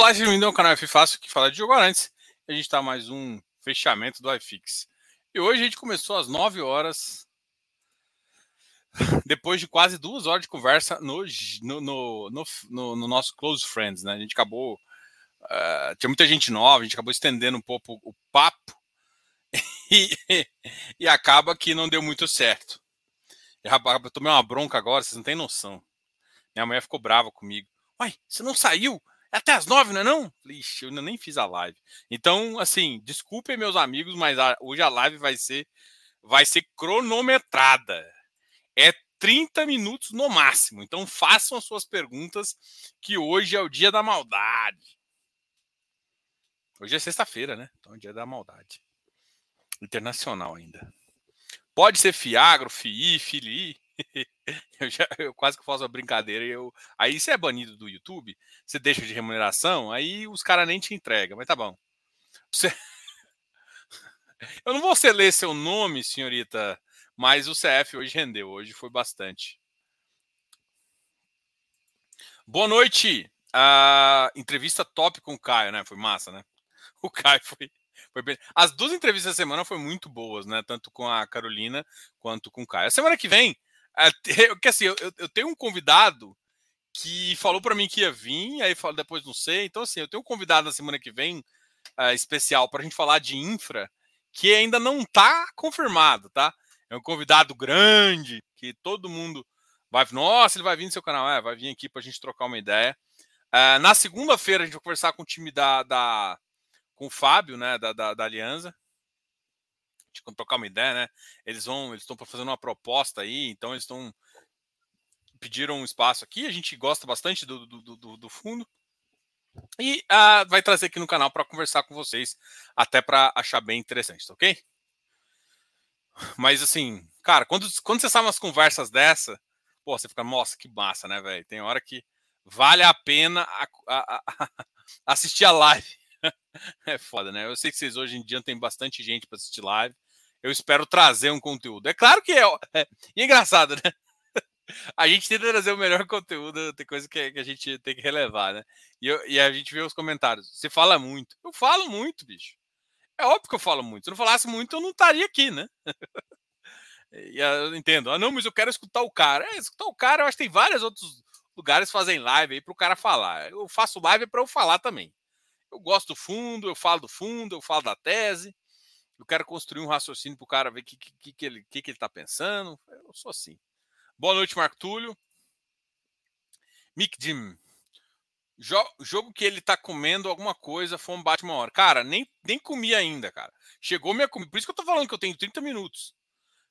Olá, seja bem-vindo ao canal F Fácil que fala de jogo antes. A gente está mais um fechamento do iFix. E hoje a gente começou às 9 horas, depois de quase duas horas de conversa no, no, no, no, no nosso Close Friends, né? A gente acabou. Uh, tinha muita gente nova, a gente acabou estendendo um pouco o papo e, e acaba que não deu muito certo. Eu tomei uma bronca agora, vocês não têm noção. Minha mulher ficou brava comigo. Uai, você não saiu? Até as nove, não é não? Ixi, eu ainda nem fiz a live. Então, assim, desculpem meus amigos, mas a, hoje a live vai ser vai ser cronometrada. É 30 minutos no máximo. Então façam as suas perguntas, que hoje é o dia da maldade. Hoje é sexta-feira, né? Então é o dia da maldade. Internacional ainda. Pode ser Fiagro, FII, FILI. eu, já, eu quase que faço uma brincadeira. Eu, aí você é banido do YouTube, você deixa de remuneração, aí os caras nem te entregam, mas tá bom. Você... Eu não vou ler seu nome, senhorita, mas o CF hoje rendeu, hoje foi bastante. Boa noite. A entrevista top com o Caio, né? Foi massa, né? O Caio foi. As duas entrevistas da semana foram muito boas, né? Tanto com a Carolina quanto com o Caio. A semana que vem que assim, eu, eu tenho um convidado que falou para mim que ia vir, aí depois não sei. Então, assim, eu tenho um convidado na semana que vem uh, especial para a gente falar de infra, que ainda não está confirmado, tá? É um convidado grande, que todo mundo vai. Nossa, ele vai vir no seu canal, é, vai vir aqui para a gente trocar uma ideia. Uh, na segunda-feira a gente vai conversar com o time da, da com o Fábio, né, da, da, da trocar uma ideia, né? Eles vão, eles estão fazendo uma proposta aí, então eles estão pediram um espaço aqui. A gente gosta bastante do, do, do, do fundo e uh, vai trazer aqui no canal para conversar com vocês, até para achar bem interessante, tá ok? Mas assim, cara, quando, quando você sabe umas conversas dessa, pô, você fica, nossa, que massa, né, velho? Tem hora que vale a pena a, a, a, assistir a live é foda, né? Eu sei que vocês hoje em dia tem bastante gente para assistir live. Eu espero trazer um conteúdo. É claro que é. é, é engraçado, né? A gente tenta trazer o melhor conteúdo, tem coisa que, que a gente tem que relevar, né? E, eu, e, a gente vê os comentários. Você fala muito. Eu falo muito, bicho. É óbvio que eu falo muito. Se eu não falasse muito, eu não estaria aqui, né? e eu entendo. Ah, não, mas eu quero escutar o cara. É, escutar o cara, eu acho que tem vários outros lugares que fazem live aí para o cara falar. Eu faço live para eu falar também. Eu gosto do fundo, eu falo do fundo, eu falo da tese. Eu quero construir um raciocínio para o cara ver o que, que, que, ele que, que ele está pensando. Eu sou assim. Boa noite, Marco Túlio. Mick Jim. Jo jogo que ele tá comendo alguma coisa foi um bate uma hora. Cara, nem, nem comi ainda, cara. Chegou minha comida. Por isso que eu tô falando que eu tenho 30 minutos.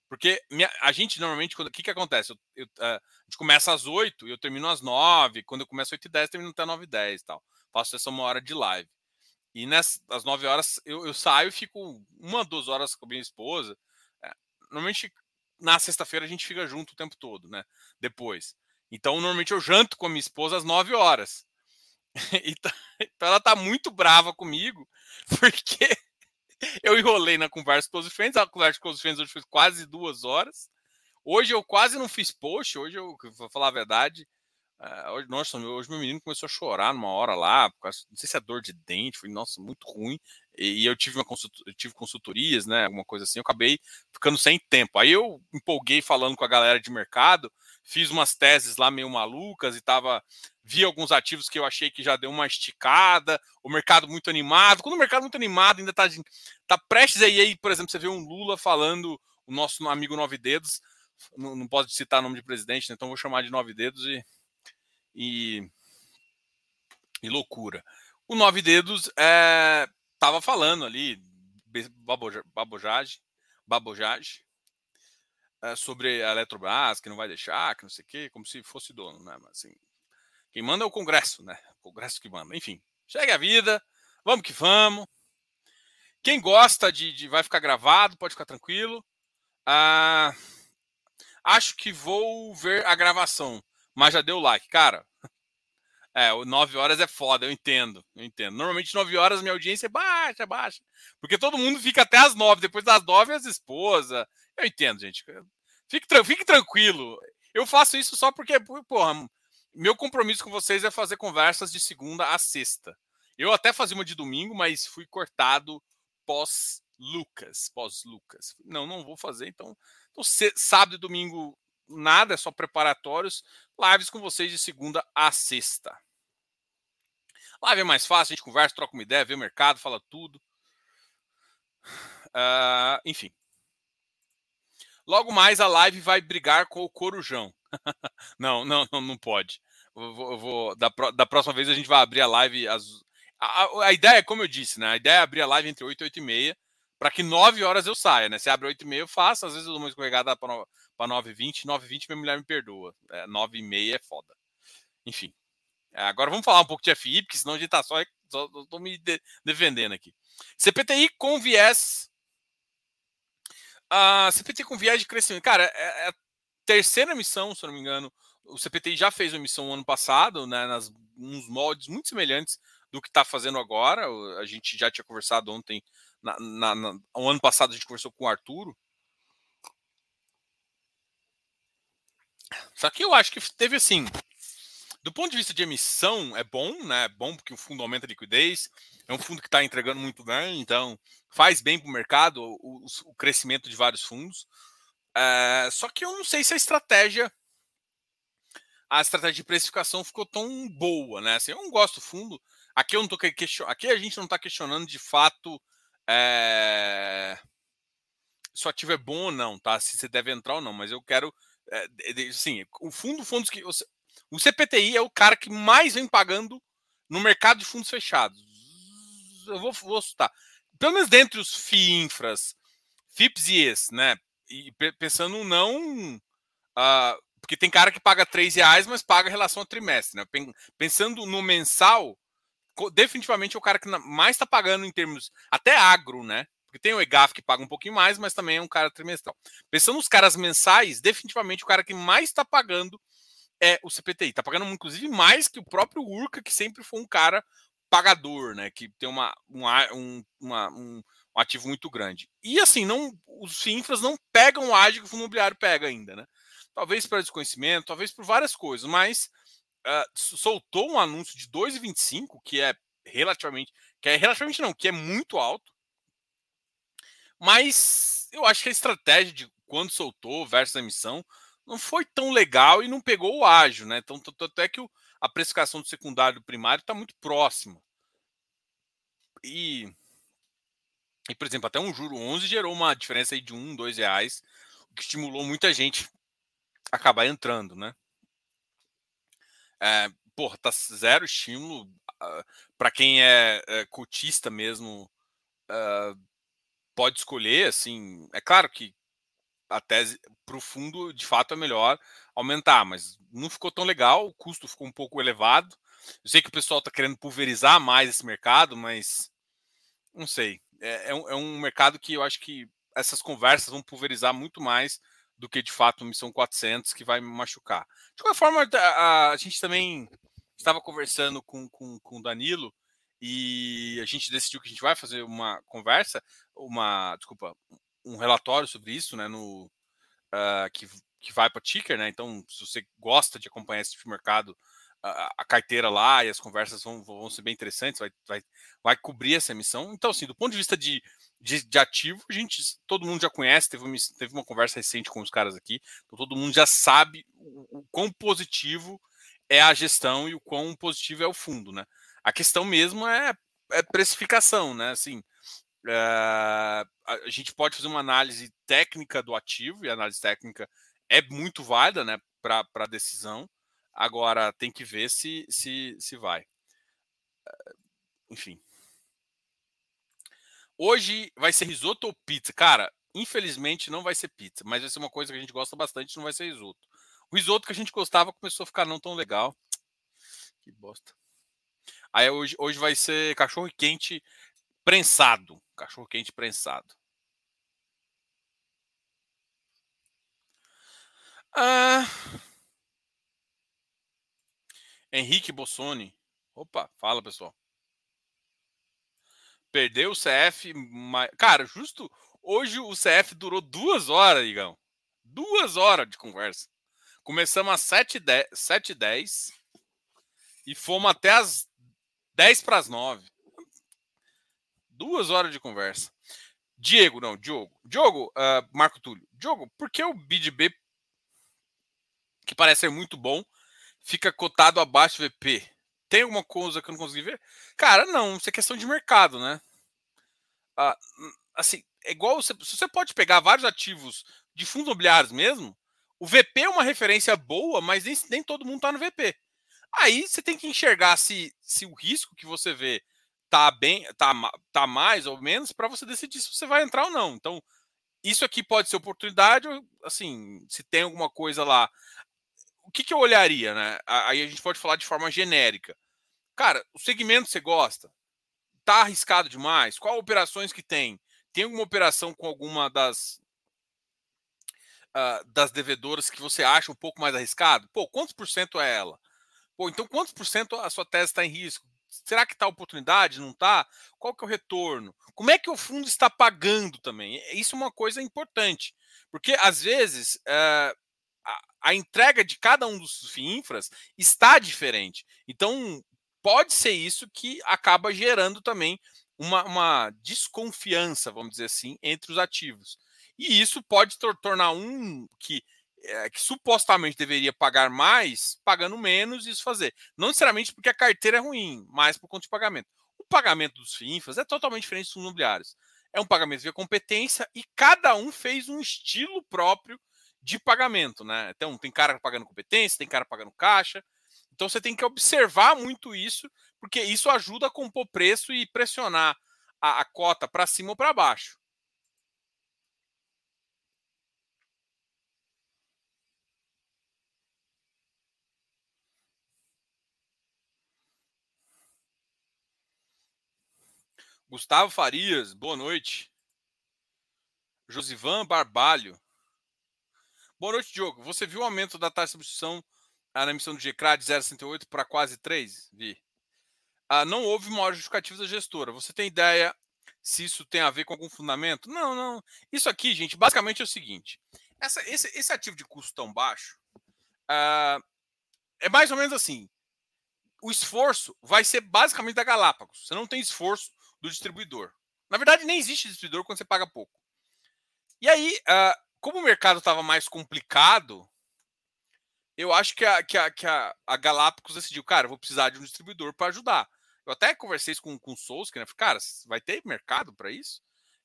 Porque minha, a gente normalmente, o que que acontece? Eu, eu, uh, a gente começa às 8 e eu termino às 9. Quando eu começo às 8 e 10, termino até 9 e 10 e tal faço essa uma hora de live. E nessas às 9 horas eu, eu saio e fico uma, duas horas com a minha esposa. É, normalmente na sexta-feira a gente fica junto o tempo todo, né? Depois. Então, normalmente eu janto com a minha esposa às 9 horas. Então, então ela tá muito brava comigo, porque eu enrolei na conversa com os friends. A conversa com os friends hoje foi quase duas horas. Hoje eu quase não fiz post. Hoje eu, vou falar a verdade, Uh, nossa, hoje meu menino começou a chorar numa hora lá, não sei se é dor de dente, foi, nossa, muito ruim. E, e eu tive uma eu tive consultorias, né, alguma coisa assim, eu acabei ficando sem tempo. Aí eu empolguei falando com a galera de mercado, fiz umas teses lá meio malucas e tava vi alguns ativos que eu achei que já deu uma esticada, o mercado muito animado. Quando o mercado muito animado ainda tá, tá prestes aí, aí, por exemplo, você vê um Lula falando, o nosso amigo Nove Dedos, não, não pode citar nome de presidente, né, então vou chamar de Nove Dedos e e, e loucura. O Nove Dedos estava é, falando ali, babojagem, babojagem é, sobre a Eletrobras, que não vai deixar, que não sei o quê, como se fosse dono, né? Mas assim, quem manda é o Congresso, né? O Congresso que manda. Enfim, segue a vida, vamos que vamos. Quem gosta de, de vai ficar gravado, pode ficar tranquilo. Ah, acho que vou ver a gravação mas já deu like. Cara, é, 9 horas é foda, eu entendo, eu entendo. Normalmente 9 horas minha audiência é baixa, baixa. Porque todo mundo fica até as 9, depois das 9 as esposas. Eu entendo, gente. Fique, fique tranquilo. Eu faço isso só porque, porra, meu compromisso com vocês é fazer conversas de segunda a sexta. Eu até fazia uma de domingo, mas fui cortado pós Lucas, pós Lucas. Não, não vou fazer, então, então sábado e domingo nada, é só preparatórios. Lives com vocês de segunda a sexta. Live é mais fácil, a gente conversa, troca uma ideia, vê o mercado, fala tudo. Uh, enfim. Logo mais a live vai brigar com o Corujão. não, não, não, não pode. Vou, vou da, da, próxima vez a gente vai abrir a live. As, a, a, ideia, como eu disse, né? A ideia é abrir a live entre 8 e 8 e meia, para que 9 horas eu saia, né? Se abre 8 e meia, eu faço. Às vezes eu dou uma escorregada para 9 e 20. 9 e 20 minha mulher me perdoa. É, 9 e meia é foda. Enfim. É, agora vamos falar um pouco de FI, porque senão a gente tá só, só tô me de, defendendo aqui. CPTI com viés a CPT com viés de crescimento. Cara, é, é a terceira missão, se eu não me engano. O CPT já fez uma missão ano passado, né, nas uns moldes muito semelhantes do que está fazendo agora. A gente já tinha conversado ontem, na, na, o ano passado a gente conversou com o Arturo. Só que eu acho que teve assim, do ponto de vista de emissão, é bom, né? É bom porque o fundo aumenta a liquidez. É um fundo que está entregando muito bem, então faz bem para o mercado o, crescimento de vários fundos. É, só que eu não sei se a estratégia, a estratégia de precificação ficou tão boa, né? Assim, eu não gosto do fundo. Aqui eu não tô questionando, aqui a gente não está questionando de fato é, se o ativo é bom ou não, tá? Se você deve entrar ou não, mas eu quero, é, sim, o fundo, fundos que o CPTI é o cara que mais vem pagando no mercado de fundos fechados. Eu vou, vou citar. Pelo menos dentre os FIINFRAs, FIPS e ES, né? E pensando não. Uh, porque tem cara que paga 3 reais, mas paga em relação ao trimestre. Né? Pensando no mensal, definitivamente é o cara que mais está pagando em termos. Até agro, né? Porque tem o EGAF que paga um pouquinho mais, mas também é um cara trimestral. Pensando nos caras mensais, definitivamente o cara que mais está pagando é o CPTI. Está pagando, inclusive, mais que o próprio Urca, que sempre foi um cara pagador, né? Que tem uma, um, uma, um, um ativo muito grande. E assim, não, os FINFRAs não pegam o ágio que o fundo imobiliário pega ainda, né? Talvez para desconhecimento, talvez por várias coisas, mas uh, soltou um anúncio de 2,25, que é relativamente. Que é relativamente não, que é muito alto. Mas eu acho que a estratégia de quando soltou versus a emissão não foi tão legal e não pegou o ágio, né? Então, até que o, a precificação do secundário do primário está muito próxima. E, e, por exemplo, até um juro 11 gerou uma diferença aí de um, dois reais, o que estimulou muita gente a acabar entrando, né? É, porra, tá zero estímulo ah, para quem é, é cotista mesmo. Uh, pode escolher, assim. É claro que a tese para o fundo, de fato, é melhor aumentar, mas não ficou tão legal, o custo ficou um pouco elevado. Eu sei que o pessoal está querendo pulverizar mais esse mercado, mas não sei. É, é, um, é, um, mercado que eu acho que essas conversas vão pulverizar muito mais do que de fato missão 400 que vai me machucar. De qualquer forma, a, a gente também estava conversando com, com, com o Danilo e a gente decidiu que a gente vai fazer uma conversa, uma, desculpa, um relatório sobre isso, né, no, uh, que, que vai para Ticker, né? Então, se você gosta de acompanhar esse tipo de mercado, a, a carteira lá e as conversas vão, vão ser bem interessantes, vai, vai, vai cobrir essa emissão. Então, assim, do ponto de vista de, de, de, ativo, a gente, todo mundo já conhece, teve uma, teve uma conversa recente com os caras aqui, então todo mundo já sabe o, o quão positivo é a gestão e o quão positivo é o fundo, né? A questão mesmo é, é precificação, né? Assim, Uh, a gente pode fazer uma análise técnica do ativo, e a análise técnica é muito válida né, para a decisão. Agora tem que ver se, se, se vai. Uh, enfim. Hoje vai ser risoto ou pizza? Cara, infelizmente não vai ser pizza, mas vai ser uma coisa que a gente gosta bastante, não vai ser risoto. O risoto que a gente gostava começou a ficar não tão legal. Que bosta. Aí hoje, hoje vai ser cachorro quente prensado. Cachorro quente prensado. Ah, Henrique Bossoni. Opa, fala pessoal. Perdeu o CF. Cara, justo hoje o CF durou duas horas, Igão. Duas horas de conversa. Começamos às 7h10 e fomos até as 10 para as 9. Duas horas de conversa. Diego, não, Diogo. Diogo, uh, Marco Túlio. Diogo, por que o BidB, que parece ser muito bom, fica cotado abaixo do VP? Tem alguma coisa que eu não consegui ver? Cara, não, isso é questão de mercado, né? Uh, assim, é igual você, você pode pegar vários ativos de fundos imobiliários mesmo, o VP é uma referência boa, mas nem, nem todo mundo está no VP. Aí você tem que enxergar se, se o risco que você vê tá bem, tá, tá mais ou menos para você decidir se você vai entrar ou não. Então, isso aqui pode ser oportunidade, assim, se tem alguma coisa lá. O que, que eu olharia, né? Aí a gente pode falar de forma genérica. Cara, o segmento você gosta? Tá arriscado demais? Qual operações que tem? Tem alguma operação com alguma das uh, das devedoras que você acha um pouco mais arriscado? Pô, quantos por cento é ela? Pô, então quantos por cento a sua tese está em risco? Será que está oportunidade? Não está? Qual que é o retorno? Como é que o fundo está pagando também? Isso é uma coisa importante, porque às vezes uh, a, entrega de cada um dos FIINFRAs está diferente. Então pode ser isso que acaba gerando também uma, uma desconfiança, vamos dizer assim, entre os ativos. E isso pode tornar um que, é, que supostamente deveria pagar mais, pagando menos, e isso fazer. Não necessariamente porque a carteira é ruim, mas por conta de pagamento. O pagamento dos FINFAs é totalmente diferente dos imobiliários. É um pagamento via competência e cada um fez um estilo próprio de pagamento, né? Então, tem cara pagando competência, tem cara pagando caixa. Então, você tem que observar muito isso, porque isso ajuda a compor preço e pressionar a, a cota para cima ou para baixo. Gustavo Farias, boa noite. Josivan Barbalho. Boa noite, Diogo. Você viu o aumento da taxa de substituição ah, na emissão do GCRA de 0,68 para quase 3? Vi. Ah, não houve maior justificativa da gestora. Você tem ideia se isso tem a ver com algum fundamento? Não, não. Isso aqui, gente, basicamente é o seguinte: essa, esse, esse ativo de custo tão baixo ah, é mais ou menos assim. O esforço vai ser basicamente da Galápagos. Você não tem esforço do distribuidor. Na verdade, nem existe distribuidor quando você paga pouco. E aí, uh, como o mercado estava mais complicado, eu acho que a, que a, que a, a Galápagos decidiu, cara, vou precisar de um distribuidor para ajudar. Eu até conversei com, com o Souls, né? Falei, cara, vai ter mercado para isso?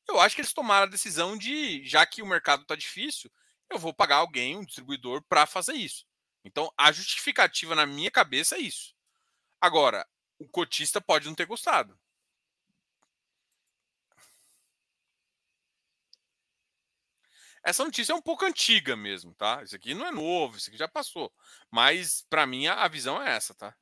Eu acho que eles tomaram a decisão de, já que o mercado está difícil, eu vou pagar alguém, um distribuidor, para fazer isso. Então, a justificativa na minha cabeça é isso. Agora, o cotista pode não ter gostado. Essa notícia é um pouco antiga mesmo, tá? Isso aqui não é novo, isso aqui já passou. Mas, para mim, a, visão é essa, tá?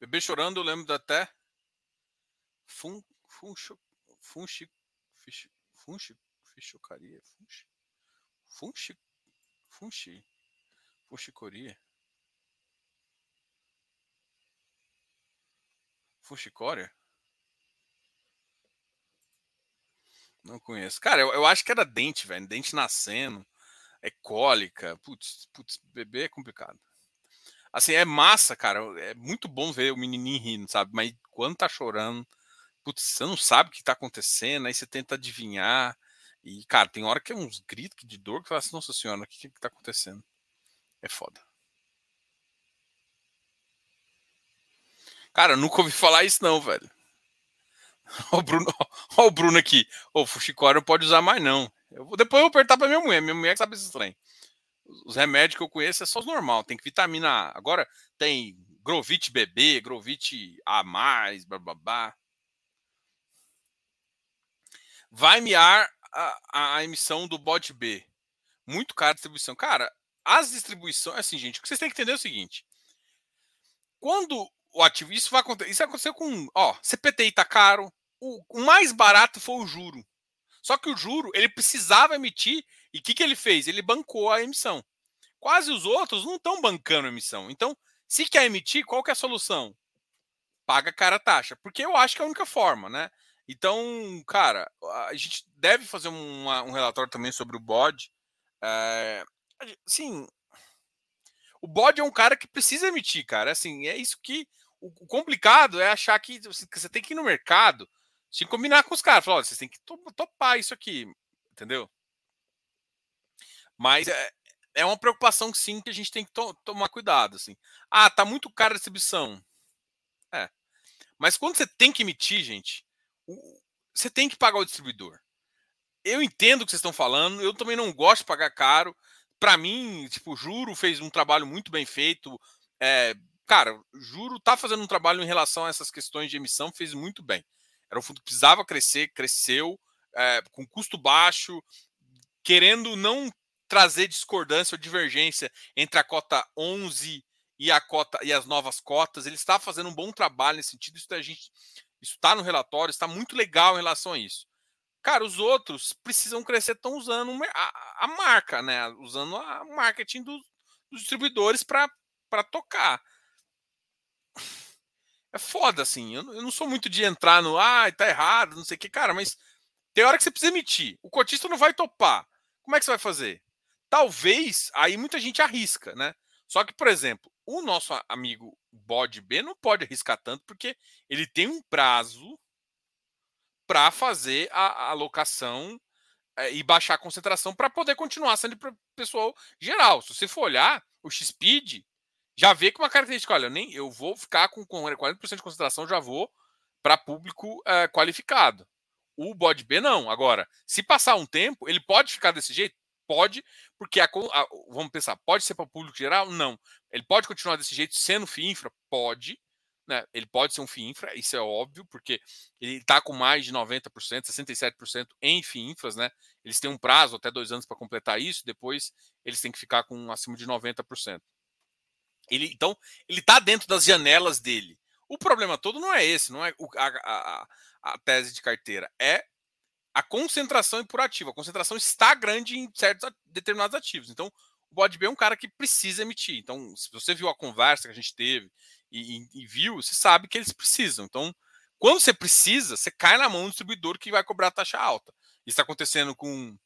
Bebê chorando, eu lembro até. Fun, funchi, fish, funchi, fichocaria, funchi, funchi, funchi, funchicoria. Fuxicória? Não conheço. Cara, eu, eu acho que era dente, velho. Dente nascendo. É cólica. Putz, putz, bebê é complicado. Assim, é massa, cara. É muito bom ver o menininho rindo, sabe? Mas quando tá chorando, putz, você não sabe o que tá acontecendo, aí você tenta adivinhar. E, cara, tem hora que é uns gritos de dor que fala assim, nossa senhora, o que, que tá acontecendo? É foda. Cara, nunca ouvi falar isso, não, velho. Ó o Bruno, ó o Bruno aqui. O Fuxicória não pode usar mais, não. Eu depois eu vou apertar pra minha mulher. Minha mulher que sabe esse trem. Os remédios que eu conheço é só os normal. Tem que vitamina A. Agora tem Grovit BB, Grovit A, blá blá blá. Vai miar a, a emissão do bot B. Muito cara a distribuição. Cara, as distribuições. Assim, gente, o que vocês têm que entender é o seguinte. Quando o ativo. Isso vai acontecer. Isso aconteceu com. Ó, CPTI tá caro. O, o, mais barato foi o juro. Só que o juro, ele precisava emitir. E o que, que ele fez? Ele bancou a emissão. Quase os outros não estão bancando a emissão. Então, se quer emitir, qual que é a solução? Paga cara a taxa. Porque eu acho que é a única forma, né? Então, cara, a gente deve fazer uma, um relatório também sobre o BOD. É, Sim. O bode é um cara que precisa emitir, cara. Assim, é isso que. O complicado é achar que você tem que ir no mercado, se combinar com os caras. Falar, têm que topar isso aqui, entendeu? Mas é, é uma preocupação, sim, que a gente tem que to tomar cuidado. Assim. Ah, tá muito caro a distribuição. É. Mas quando você tem que emitir, gente, você tem que pagar o distribuidor. Eu entendo o que vocês estão falando, eu também não gosto de pagar caro. Para mim, tipo, Juro fez um trabalho muito bem feito. É, cara, Juro tá fazendo um trabalho em relação a essas questões de emissão, fez muito bem. Era um fundo que precisava crescer, cresceu, é, com custo baixo, querendo não trazer discordância ou divergência entre a cota 11 e a cota e as novas cotas. Ele está fazendo um bom trabalho nesse sentido. Isso a gente está no relatório, está muito legal em relação a isso. Cara, os outros precisam crescer, estão usando a, a, marca, né? Usando a marketing do, dos distribuidores para tocar. É foda, assim. Eu, eu, não sou muito de entrar no ah, tá errado, não sei o que, cara, mas tem hora que você precisa emitir. O cotista não vai topar. Como é que você vai fazer? Talvez aí muita gente arrisca, né? Só que, por exemplo, o nosso amigo Bode B não pode arriscar tanto porque ele tem um prazo para fazer a alocação é, e baixar a concentração para poder continuar sendo para pessoal geral. Se você for olhar, o X-Speed já vê com uma característica, olha, nem eu vou ficar com, com 40% de concentração, já vou para público é, qualificado. O bode B não. Agora, se passar um tempo, ele pode ficar desse jeito? Pode, porque a, a, vamos pensar, pode ser para público geral? Não. Ele pode continuar desse jeito sendo FII infra? Pode. Né? Ele pode ser um FII infra, isso é óbvio, porque ele está com mais de 90%, 67% em FII infras, né? Eles têm um prazo até dois anos para completar isso, depois eles têm que ficar com acima de 90%. Ele, então, ele está dentro das janelas dele. O problema todo não é esse, não é a, a, a tese de carteira, é a concentração impurativa. A concentração está grande em certos determinados ativos. Então, o bode B é um cara que precisa emitir. Então, se você viu a conversa que a gente teve e, e, e viu, você sabe que eles precisam. Então, quando você precisa, você cai na mão do distribuidor que vai cobrar taxa alta. Isso está acontecendo com,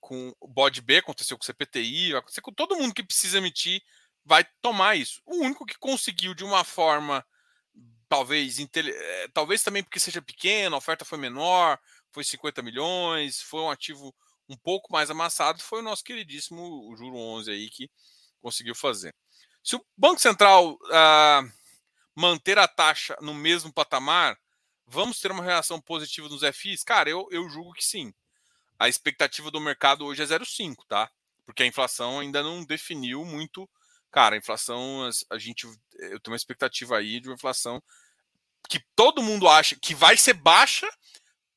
com o bode B, aconteceu com o CPTI, vai acontecer com todo mundo que precisa emitir, vai tomar isso. O único que conseguiu de uma forma talvez é, talvez também porque seja pequeno, a oferta foi menor, foi 50 milhões, foi um ativo um pouco mais amassado, foi o nosso queridíssimo o Juro 11 aí que conseguiu fazer. Se o Banco Central ah, manter a taxa no mesmo patamar, vamos ter uma reação positiva nos FIs? Cara, eu, eu julgo que sim. A expectativa do mercado hoje é 0,5, tá? Porque a inflação ainda não definiu muito. Cara, a inflação, a gente, eu tenho uma expectativa aí de uma inflação que todo mundo acha que vai ser baixa,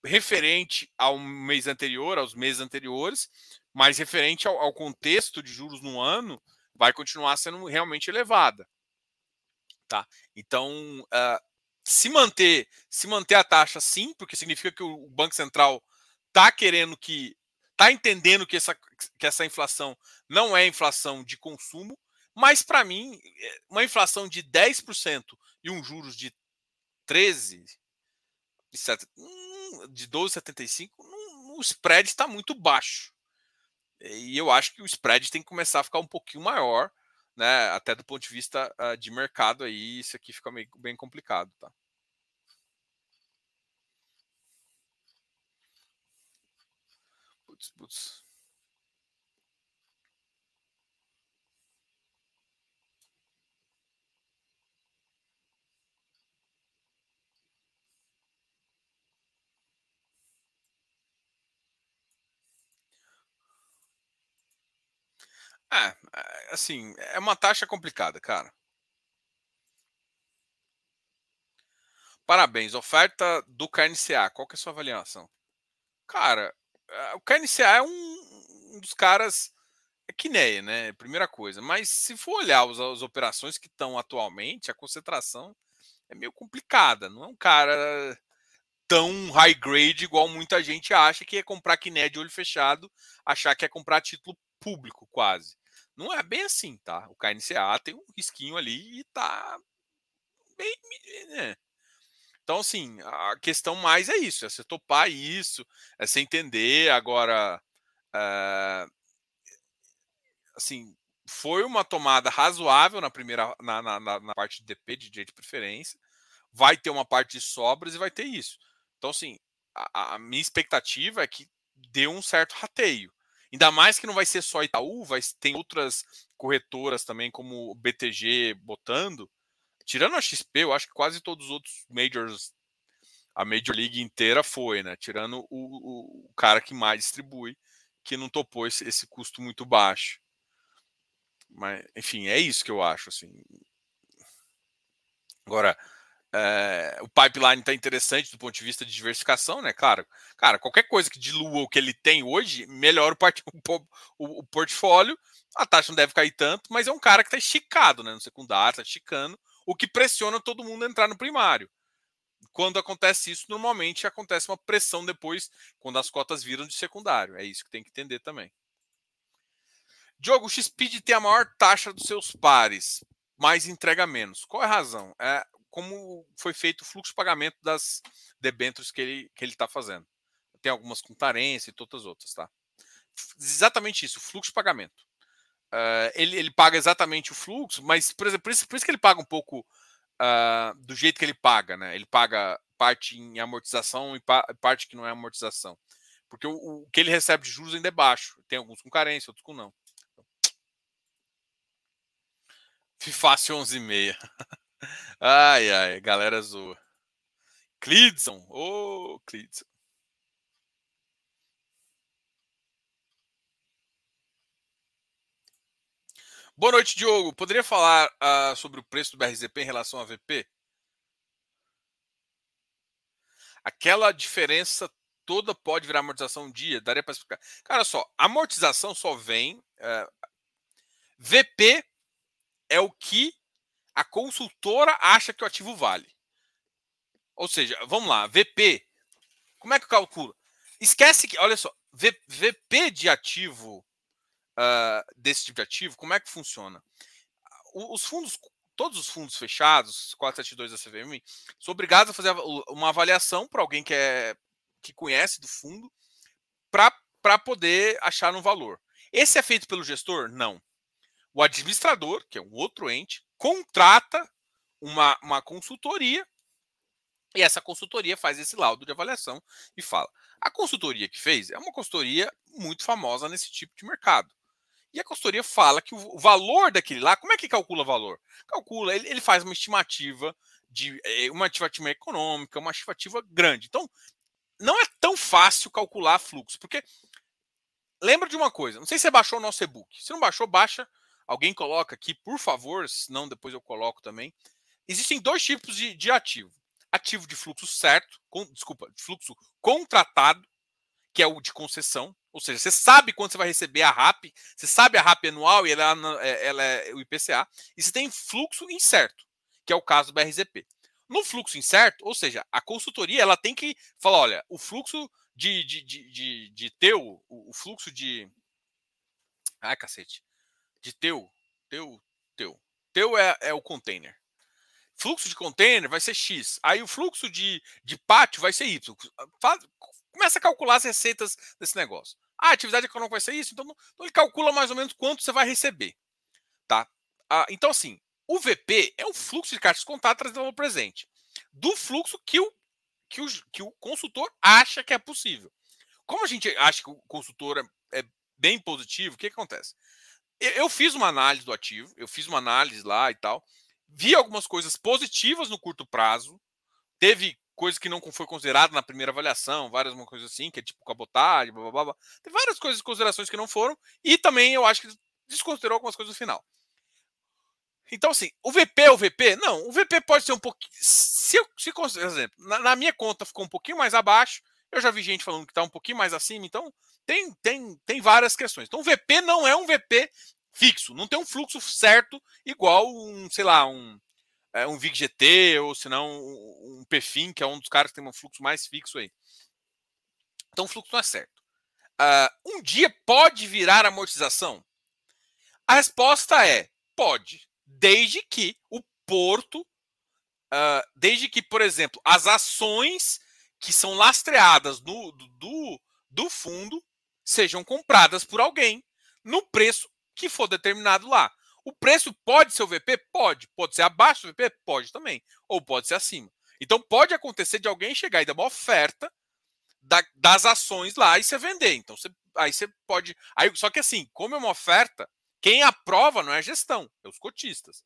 referente ao mês anterior, aos meses anteriores, mas referente ao, ao contexto de juros no ano, vai continuar sendo realmente elevada. Tá? Então, uh, se manter se manter a taxa sim, porque significa que o Banco Central está querendo que está entendendo que essa, que essa inflação não é inflação de consumo, mas para mim, é, uma inflação de 10% e um juros de 13, de 12,75, o spread está muito baixo. E eu acho que o spread tem que começar a ficar um pouquinho maior, né? Até do ponto de vista uh, de mercado aí, isso aqui fica meio, bem complicado, tá? Putz, putz. É, é, assim, é uma taxa complicada, cara. Parabéns. Oferta do KNCA. Qual que é a sua avaliação? Cara, é, o KNCA é um, um dos caras. É Kineia, né? Primeira coisa. Mas se for olhar as, as operações que estão atualmente, a concentração é meio complicada. Não é um cara tão high grade igual muita gente acha que é comprar Kiné de olho fechado, achar que é comprar título público, quase. Não é bem assim, tá? O KNCA tem um risquinho ali e tá bem. Né? Então, assim, a questão mais é isso: é você topar isso, é você entender. Agora, é... assim, foi uma tomada razoável na primeira na, na, na, parte de DP, de direito de preferência. Vai ter uma parte de sobras e vai ter isso. Então, assim, a, a minha expectativa é que dê um certo rateio. Ainda mais que não vai ser só Itaú, vai tem outras corretoras também, como o BTG botando. Tirando a XP, eu acho que quase todos os outros majors, a Major League inteira foi, né? Tirando o, o cara que mais distribui, que não topou esse, esse custo muito baixo. Mas, enfim, é isso que eu acho. Assim. Agora, é, o pipeline está interessante do ponto de vista de diversificação, né? Claro, cara, qualquer coisa que dilua o que ele tem hoje, melhora o, o, o portfólio. A taxa não deve cair tanto, mas é um cara que está esticado, né? No secundário, está esticando, o que pressiona todo mundo a entrar no primário. Quando acontece isso, normalmente acontece uma pressão depois, quando as cotas viram de secundário. É isso que tem que entender também. Diogo, o XPID tem a maior taxa dos seus pares, mas entrega menos. Qual é a razão? É como foi feito o fluxo de pagamento das debêntures que ele que ele está fazendo. Tem algumas com carência e todas as outras, tá? Exatamente isso, fluxo de pagamento. Uh, ele, ele paga exatamente o fluxo, mas por, exemplo, por, isso, por isso que ele paga um pouco uh, do jeito que ele paga, né? Ele paga parte em amortização e pa parte que não é amortização. Porque o, o, que ele recebe de juros ainda é baixo. Tem alguns com carência, outros com não. Fifácio 11,6. ai, ai, galera zoa. Clidson, ô oh, Clidson. Boa noite, Diogo. Poderia falar uh, sobre o preço do BRZP em relação à VP? Aquela diferença toda pode virar amortização um dia? Daria para explicar? Cara, só, amortização só vem. Uh, eh, VP é o que a consultora acha que o ativo vale. Ou seja, vamos lá, VP. Como é que calcula? Esquece que, olha só, VP de ativo uh, desse tipo de ativo, como é que funciona? Os fundos, todos os fundos fechados, 472 da CVM, são obrigados a fazer uma avaliação para alguém que, é, que conhece do fundo para poder achar um valor. Esse é feito pelo gestor? Não. O administrador, que é um outro ente, contrata uma, uma consultoria e essa consultoria faz esse laudo de avaliação e fala. A consultoria que fez é uma consultoria muito famosa nesse tipo de mercado. E a consultoria fala que o valor daquele lá, como é que calcula o valor? Calcula, ele, ele faz uma estimativa de eh, uma estimativa econômica, uma estimativa grande. Então, não é tão fácil calcular fluxo, porque lembra de uma coisa, não sei se você baixou o nosso e-book. Se não baixou, baixa Alguém coloca aqui, por favor, senão depois eu coloco também. Existem dois tipos de, de ativo. Ativo de fluxo certo, com, desculpa, de fluxo contratado, que é o de concessão, ou seja, você sabe quando você vai receber a RAP, você sabe a RAP anual e ela, é, ela é o IPCA, e você tem fluxo incerto, que é o caso do BRZP. No fluxo incerto, ou seja, a consultoria ela tem que falar: olha, o fluxo de, de, de, de, de teu, o, o fluxo de. Ai, cacete de teu, teu, teu. Teu é, é o container. Fluxo de container vai ser X. Aí o fluxo de, de pátio vai ser Y. Faz, começa a calcular as receitas desse negócio. Ah, a atividade econômica vai ser isso, então, então ele calcula mais ou menos quanto você vai receber. Tá? Ah, então, assim, o VP é o fluxo de cartas contato trazido ao presente. Do fluxo que o, que, o, que o consultor acha que é possível. Como a gente acha que o consultor é, é bem positivo, o que, que acontece? Eu fiz uma análise do ativo, eu fiz uma análise lá e tal, vi algumas coisas positivas no curto prazo, teve coisas que não foi considerada na primeira avaliação, várias uma coisa assim, que é tipo cabotagem, blá, blá, blá, Tem várias coisas, considerações que não foram, e também eu acho que desconsiderou algumas coisas no final. Então, assim, o VP é o VP? Não, o VP pode ser um pouquinho. Se, eu, se por exemplo, na, na, minha conta ficou um pouquinho mais abaixo, eu já vi gente falando que está um pouquinho mais acima, então tem, tem, tem várias questões. Então, o VP não é um VP fixo, não tem um fluxo certo igual um, sei lá, um, é, um VIGGT ou se não um, um PFIN, que é um dos caras que tem um fluxo mais fixo aí. Então, o fluxo não é certo. Uh, um dia pode virar amortização? A resposta é pode, desde que o porto, uh, desde que, por exemplo, as ações que são lastreadas no, do, do fundo sejam compradas por alguém no preço que for determinado lá. O preço pode ser o VP? Pode. Pode ser abaixo do VP? Pode também. Ou pode ser acima. Então pode acontecer de alguém chegar e dar uma oferta da, das ações lá e você vender. Então você, aí você pode. Aí, só que assim, como é uma oferta, quem aprova não é a gestão, é os cotistas.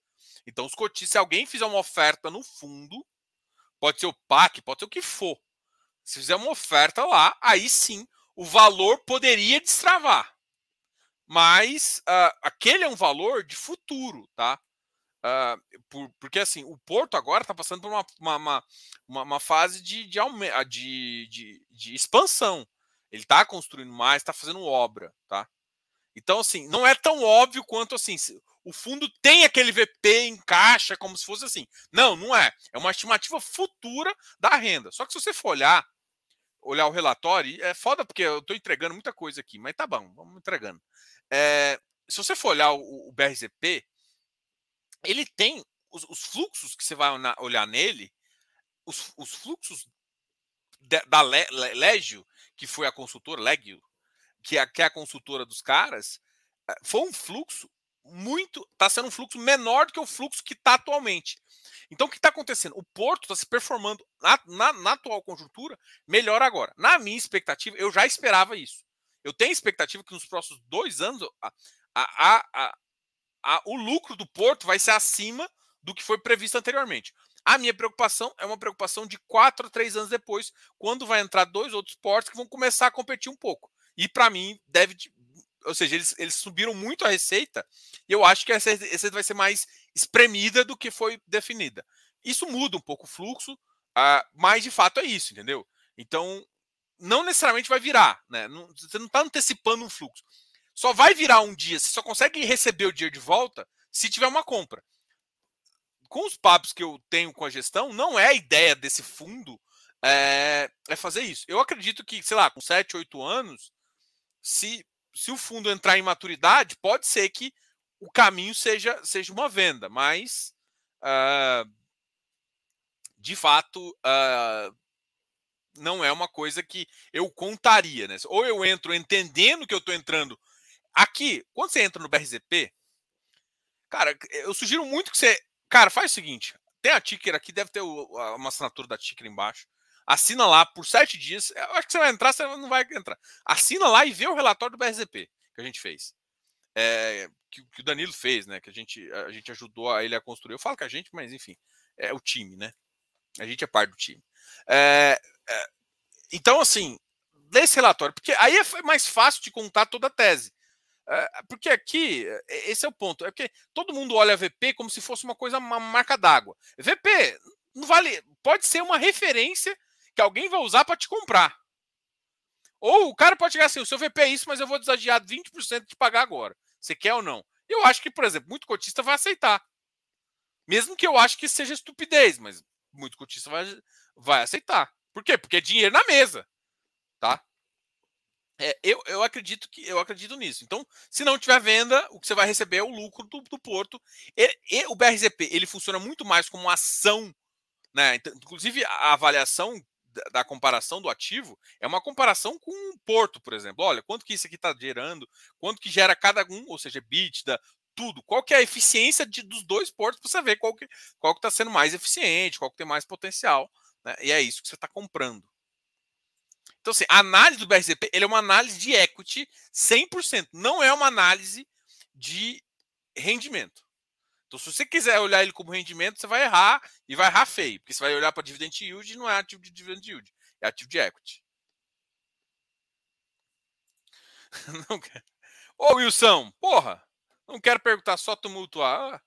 Então, os cotistas, se alguém fizer uma oferta no fundo, pode ser o PAC, pode ser o que for. Se fizer uma oferta lá, aí sim o valor poderia destravar. Mas uh, aquele é um valor de futuro, tá? Uh, por, porque assim, o Porto agora está passando por uma, uma, uma, uma fase de, de, de, de, de expansão. Ele está construindo mais, está fazendo obra, tá? Então, assim, não é tão óbvio quanto assim. O fundo tem aquele VP em caixa, como se fosse assim. Não, não é. É uma estimativa futura da renda. Só que se você for olhar, olhar o relatório, é foda porque eu estou entregando muita coisa aqui, mas tá bom, vamos entregando. É, se você for olhar o, o BRZP, ele tem os, os, fluxos que você vai olhar nele, os, os fluxos de, da Le, Le, Legio, que foi a consultora, Legio, que é, que é a consultora dos caras, eh, foi um fluxo muito. Está sendo um fluxo menor do que o fluxo que está atualmente. Então, o que está acontecendo? O Porto está se performando na, na, na, atual conjuntura melhor agora. Na minha expectativa, eu já esperava isso. Eu tenho expectativa que nos próximos dois anos a, a, a, o lucro do Porto vai ser acima do que foi previsto anteriormente. A minha preocupação é uma preocupação de quatro a três anos depois, quando vai entrar dois outros portos que vão começar a competir um pouco. E para mim, deve. Ou seja, eles, eles subiram muito a receita. E eu acho que essa receita vai ser mais espremida do que foi definida. Isso muda um pouco o fluxo, uh, mas de fato é isso, entendeu? Então, não necessariamente vai virar. Né? Não, você não está antecipando um fluxo. Só vai virar um dia, você só consegue receber o dinheiro de volta se tiver uma compra. Com os papos que eu tenho com a gestão, não é a ideia desse fundo é, é fazer isso. Eu acredito que, sei lá, com 7, 8 anos, se, se o fundo entrar em maturidade, pode ser que o caminho seja, seja uma venda, mas uh, de fato uh, não é uma coisa que eu contaria. Né? Ou eu entro entendendo que eu estou entrando. Aqui, quando você entra no BRZP, cara, eu sugiro muito que você. Cara, faz o seguinte: tem a ticker aqui, deve ter uma assinatura da ticker embaixo. Assina lá por sete dias. Eu acho que você vai entrar, você não vai entrar. Assina lá e vê o relatório do BRZP que a gente fez. É, que, que, o Danilo fez, né? Que a gente, a gente ajudou a ele a construir. Eu falo que a gente, mas enfim, é o time, né? A gente é parte do time. É, é, então, assim, lê esse relatório, porque aí é mais fácil de contar toda a tese. Porque aqui, esse é o ponto, é que todo mundo olha a VP como se fosse uma coisa, uma marca d'água. VP não vale, pode ser uma referência que alguém vai usar para te comprar. Ou o cara pode chegar assim: o seu VP é isso, mas eu vou desagiar 20% de pagar agora. Você quer ou não? Eu acho que, por exemplo, muito cotista vai aceitar. Mesmo que eu acho que seja estupidez, mas muito cotista vai, vai aceitar. Por quê? Porque é dinheiro na mesa. Tá? É, eu, eu acredito que eu acredito nisso. Então, se não tiver venda, o que você vai receber é o lucro do, do porto. E, e, o BRZP ele funciona muito mais como ação, né? Então, inclusive a avaliação da comparação do ativo é uma comparação com um porto, por exemplo. Olha, quanto que isso aqui está gerando, quanto que gera cada um, ou seja, EBITDA, tudo. Qual que é a eficiência de, dos dois portos para você ver qual que qual está sendo mais eficiente, qual que tem mais potencial. Né? E é isso que você está comprando. Então, assim, a análise do BRZP ele é uma análise de equity 100%, não é uma análise de rendimento. Então, se você quiser olhar ele como rendimento, você vai errar e vai errar feio, porque você vai olhar para dividend yield e não é ativo de dividend yield, é ativo de equity. não quer. Ô Wilson, porra, não quero perguntar só tumultuar.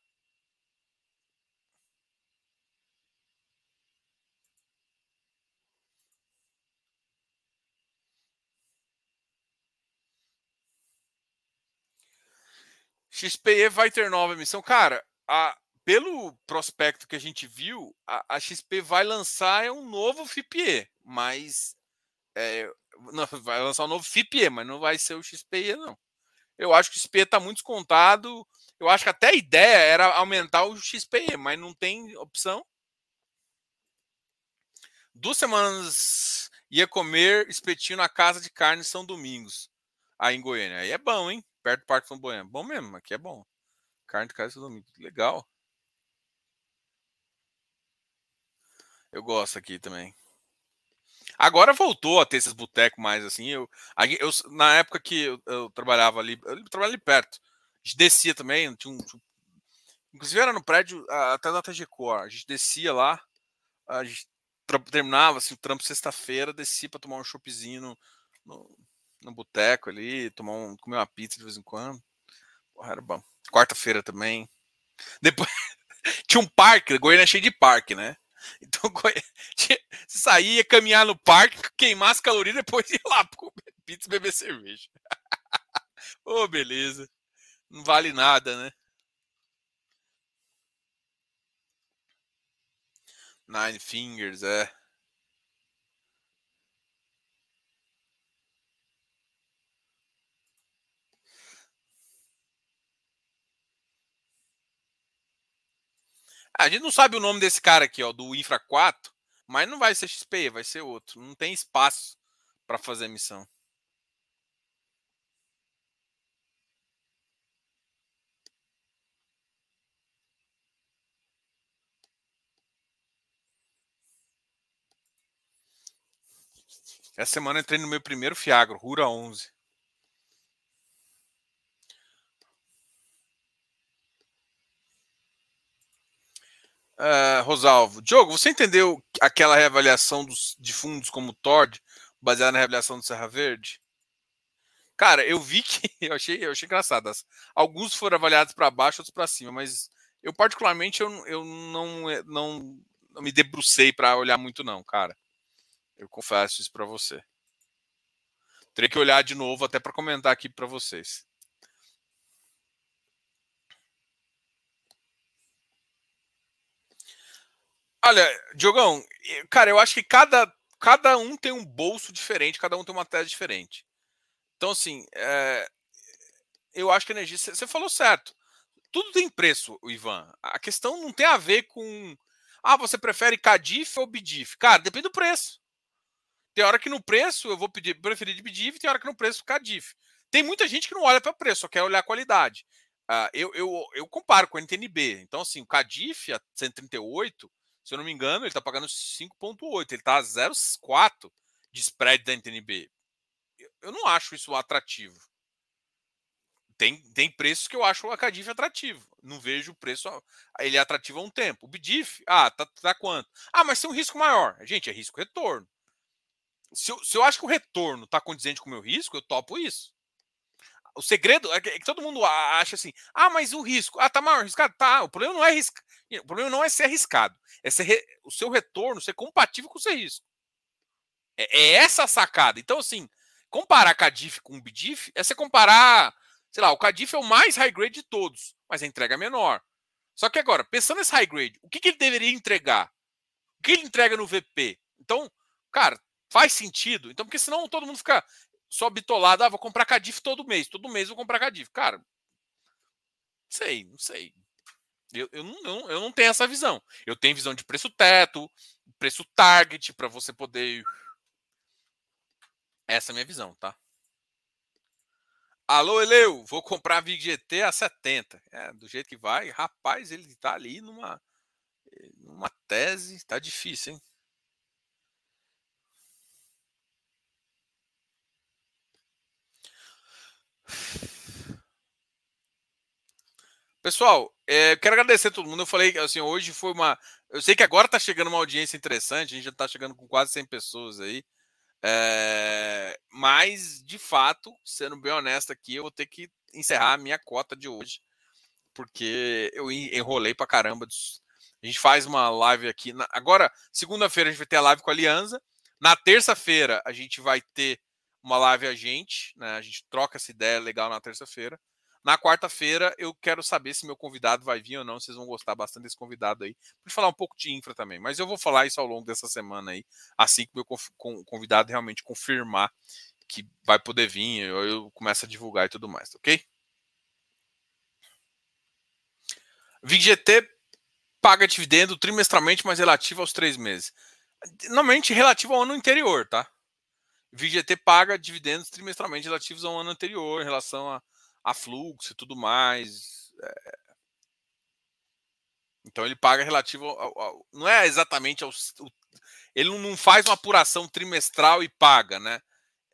XPE vai ter nova emissão. Cara, a, pelo prospecto que a gente viu, a, a XP vai lançar é um novo FIPE, mas é, não, vai lançar um novo FIPE, mas não vai ser o XPE, não. Eu acho que o XPE está muito descontado. Eu acho que até a ideia era aumentar o XPE, mas não tem opção. Duas semanas ia comer espetinho na casa de carne São Domingos, aí em Goiânia. Aí é bom, hein? perto do Parque Flamboyant. Bom mesmo, aqui é bom. Carne de casa domingo. Legal. Eu gosto aqui também. Agora voltou a ter esses botecos mais assim. Eu, eu, na época que eu, eu trabalhava ali, eu trabalhava ali perto. A gente descia também, tinha um, tinha, inclusive era no prédio até da TGCor. A gente descia lá, a gente terminava assim, o trampo sexta-feira, descia para tomar um choppzinho no, no, no boteco ali, tomar um, comer uma pizza de vez em quando. Porra, era bom. Quarta-feira também. Depois tinha um parque, Goiânia é cheio de parque, né? Então você saía, caminhar no parque, queimar as calorias, depois ir lá comer pizza e beber cerveja. Ô, oh, beleza. Não vale nada, né? Nine Fingers, é. A gente não sabe o nome desse cara aqui, ó, do Infra 4, mas não vai ser XP, vai ser outro. Não tem espaço para fazer missão. Essa semana entrei no meu primeiro Fiagro, Rura 11. Uh, Rosalvo, Diogo, você entendeu aquela reavaliação dos, de fundos como Tord, baseada na reavaliação do Serra Verde? Cara, eu vi que eu achei, eu achei engraçado. Alguns foram avaliados para baixo, outros para cima, mas eu particularmente eu, eu não, não, não me debrucei para olhar muito não, cara. Eu confesso isso para você. Teria que olhar de novo até para comentar aqui para vocês. Olha, Diogão, cara, eu acho que cada, cada um tem um bolso diferente, cada um tem uma tese diferente. Então, assim, é, eu acho que a energia. Você falou certo. Tudo tem preço, Ivan. A questão não tem a ver com. Ah, você prefere Cadif ou Bidif? Cara, depende do preço. Tem hora que no preço eu vou pedir, preferir de Bidif, tem hora que no preço Cadif. Tem muita gente que não olha para preço, só quer olhar a qualidade. Uh, eu, eu, eu comparo com o NTNB. Então, assim, o Cadif a 138 se eu não me engano, ele está pagando 5,8. Ele está a 0,4 de spread da NTNB. Eu não acho isso atrativo. Tem, tem preços que eu acho o Acadif atrativo. Não vejo o preço. Ele é atrativo há um tempo. O Bidif, ah, tá, tá quanto? Ah, mas tem um risco maior. Gente, é risco-retorno. Se eu, se eu acho que o retorno está condizente com o meu risco, eu topo isso. O segredo é que, é todo mundo acha assim: ah, mas o risco, ah, tá maior arriscado. Tá, o problema não é risco. O problema não é ser arriscado, é ser re... o seu retorno ser compatível com o seu risco. É, é essa a sacada. Então, assim, comparar Cadif com o Bidif é você comparar, sei lá, o Cadif é o mais high grade de todos, mas a entrega é menor. Só que agora, pensando nesse high grade, o que, que ele deveria entregar? O que ele entrega no VP? Então, cara, faz sentido. Então, porque senão todo mundo fica só bitolado, ah, vou comprar Cadif todo mês, todo mês vou comprar Cadif. Cara, não sei, não sei. Eu, eu, não, eu não tenho essa visão. Eu tenho visão de preço teto, preço target, para você poder. Essa é a minha visão, tá? Alô, Eleu, vou comprar a a 70. É, do jeito que vai, rapaz, ele tá ali numa, numa tese, tá difícil, hein? Pessoal, é, quero agradecer a todo mundo. Eu falei assim, hoje foi uma. Eu sei que agora está chegando uma audiência interessante, a gente já está chegando com quase 100 pessoas aí. É, mas, de fato, sendo bem honesto aqui, eu vou ter que encerrar a minha cota de hoje, porque eu enrolei pra caramba. A gente faz uma live aqui. Agora, segunda-feira, a gente vai ter a live com a Aliança. Na terça-feira, a gente vai ter uma live a gente, né? A gente troca essa ideia legal na terça-feira. Na quarta-feira, eu quero saber se meu convidado vai vir ou não. Vocês vão gostar bastante desse convidado aí. Vou falar um pouco de infra também, mas eu vou falar isso ao longo dessa semana aí, assim que meu convidado realmente confirmar que vai poder vir, eu, eu começo a divulgar e tudo mais, ok? VGT paga dividendo trimestralmente, mas relativo aos três meses. Normalmente relativo ao ano anterior, tá? VGT paga dividendos trimestralmente relativos ao ano anterior em relação a a fluxo e tudo mais. É... Então ele paga relativo ao, ao, não é exatamente ao, ele não faz uma apuração trimestral e paga, né?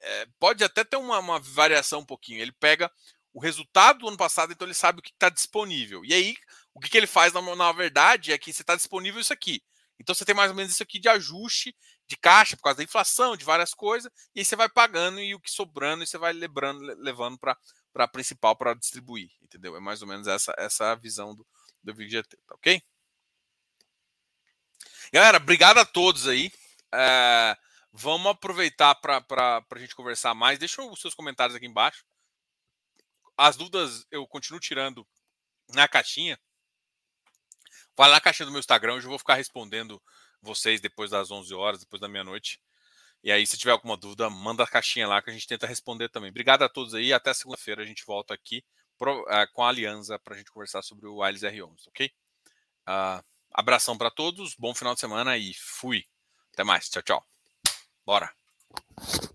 É, pode até ter uma, uma, variação um pouquinho. Ele pega o resultado do ano passado, então ele sabe o que está disponível. E aí, o que, que ele faz na, na verdade é que você está disponível isso aqui. Então você tem mais ou menos isso aqui de ajuste de caixa por causa da inflação, de várias coisas, e aí você vai pagando e o que sobrando e você vai lembrando, levando para a principal para distribuir, entendeu? É mais ou menos essa, essa visão do, do VGT, tá ok? Galera, obrigado a todos aí. É, vamos aproveitar para a gente conversar mais. Deixa os seus comentários aqui embaixo. As dúvidas eu continuo tirando na caixinha. Vai lá na caixinha do meu Instagram, eu vou ficar respondendo vocês depois das 11 horas, depois da meia-noite. E aí, se tiver alguma dúvida, manda a caixinha lá que a gente tenta responder também. Obrigado a todos aí. Até segunda-feira a gente volta aqui pro, uh, com a Aliança para a gente conversar sobre o Wiles R11, ok? Uh, abração para todos, bom final de semana e fui. Até mais. Tchau, tchau. Bora.